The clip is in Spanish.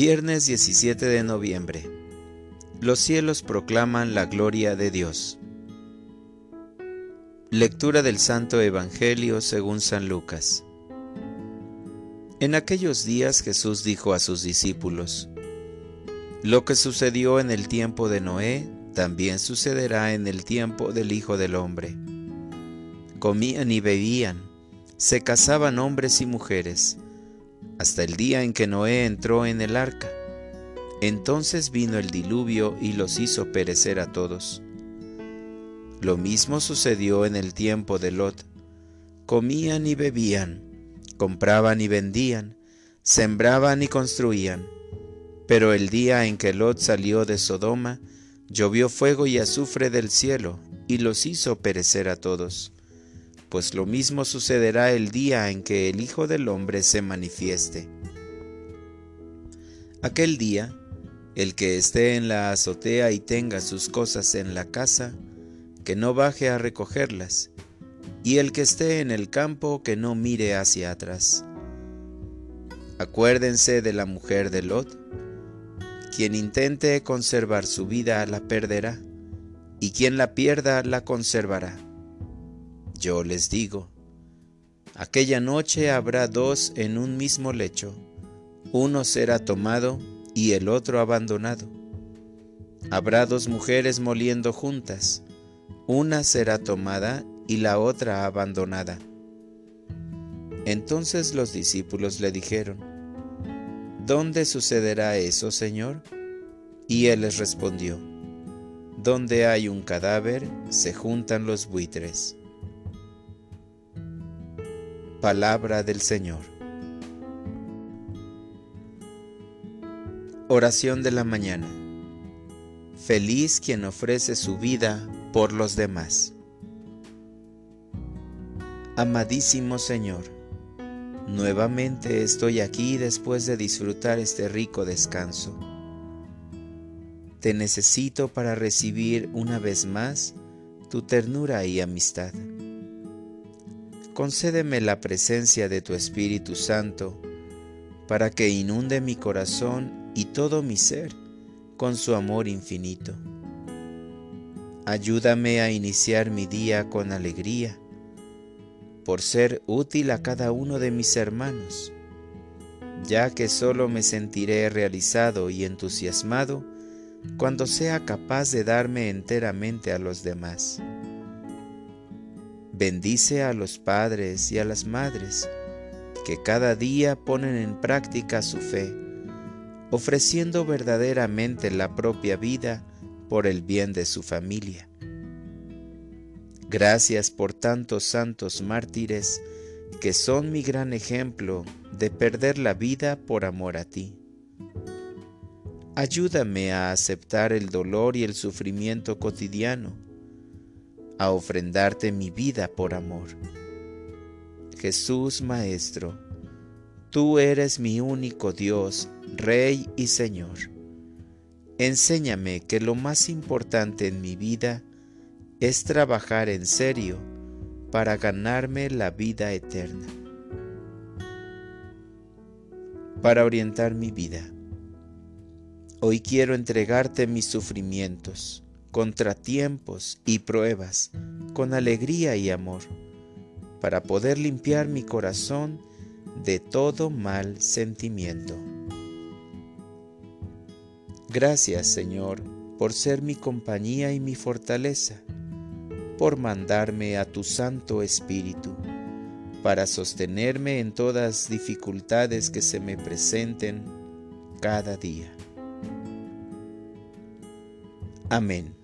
Viernes 17 de noviembre. Los cielos proclaman la gloria de Dios. Lectura del Santo Evangelio según San Lucas. En aquellos días Jesús dijo a sus discípulos, Lo que sucedió en el tiempo de Noé, también sucederá en el tiempo del Hijo del Hombre. Comían y bebían, se casaban hombres y mujeres, hasta el día en que Noé entró en el arca. Entonces vino el diluvio y los hizo perecer a todos. Lo mismo sucedió en el tiempo de Lot. Comían y bebían, compraban y vendían, sembraban y construían. Pero el día en que Lot salió de Sodoma, llovió fuego y azufre del cielo, y los hizo perecer a todos pues lo mismo sucederá el día en que el Hijo del Hombre se manifieste. Aquel día, el que esté en la azotea y tenga sus cosas en la casa, que no baje a recogerlas, y el que esté en el campo, que no mire hacia atrás. Acuérdense de la mujer de Lot. Quien intente conservar su vida la perderá, y quien la pierda la conservará. Yo les digo, aquella noche habrá dos en un mismo lecho, uno será tomado y el otro abandonado. Habrá dos mujeres moliendo juntas, una será tomada y la otra abandonada. Entonces los discípulos le dijeron, ¿Dónde sucederá eso, Señor? Y él les respondió, Donde hay un cadáver, se juntan los buitres. Palabra del Señor. Oración de la mañana. Feliz quien ofrece su vida por los demás. Amadísimo Señor, nuevamente estoy aquí después de disfrutar este rico descanso. Te necesito para recibir una vez más tu ternura y amistad concédeme la presencia de tu Espíritu Santo, para que inunde mi corazón y todo mi ser con su amor infinito. Ayúdame a iniciar mi día con alegría, por ser útil a cada uno de mis hermanos, ya que solo me sentiré realizado y entusiasmado cuando sea capaz de darme enteramente a los demás. Bendice a los padres y a las madres que cada día ponen en práctica su fe, ofreciendo verdaderamente la propia vida por el bien de su familia. Gracias por tantos santos mártires que son mi gran ejemplo de perder la vida por amor a ti. Ayúdame a aceptar el dolor y el sufrimiento cotidiano a ofrendarte mi vida por amor. Jesús Maestro, tú eres mi único Dios, Rey y Señor. Enséñame que lo más importante en mi vida es trabajar en serio para ganarme la vida eterna. Para orientar mi vida. Hoy quiero entregarte mis sufrimientos contratiempos y pruebas con alegría y amor, para poder limpiar mi corazón de todo mal sentimiento. Gracias Señor por ser mi compañía y mi fortaleza, por mandarme a tu Santo Espíritu, para sostenerme en todas dificultades que se me presenten cada día. Amén.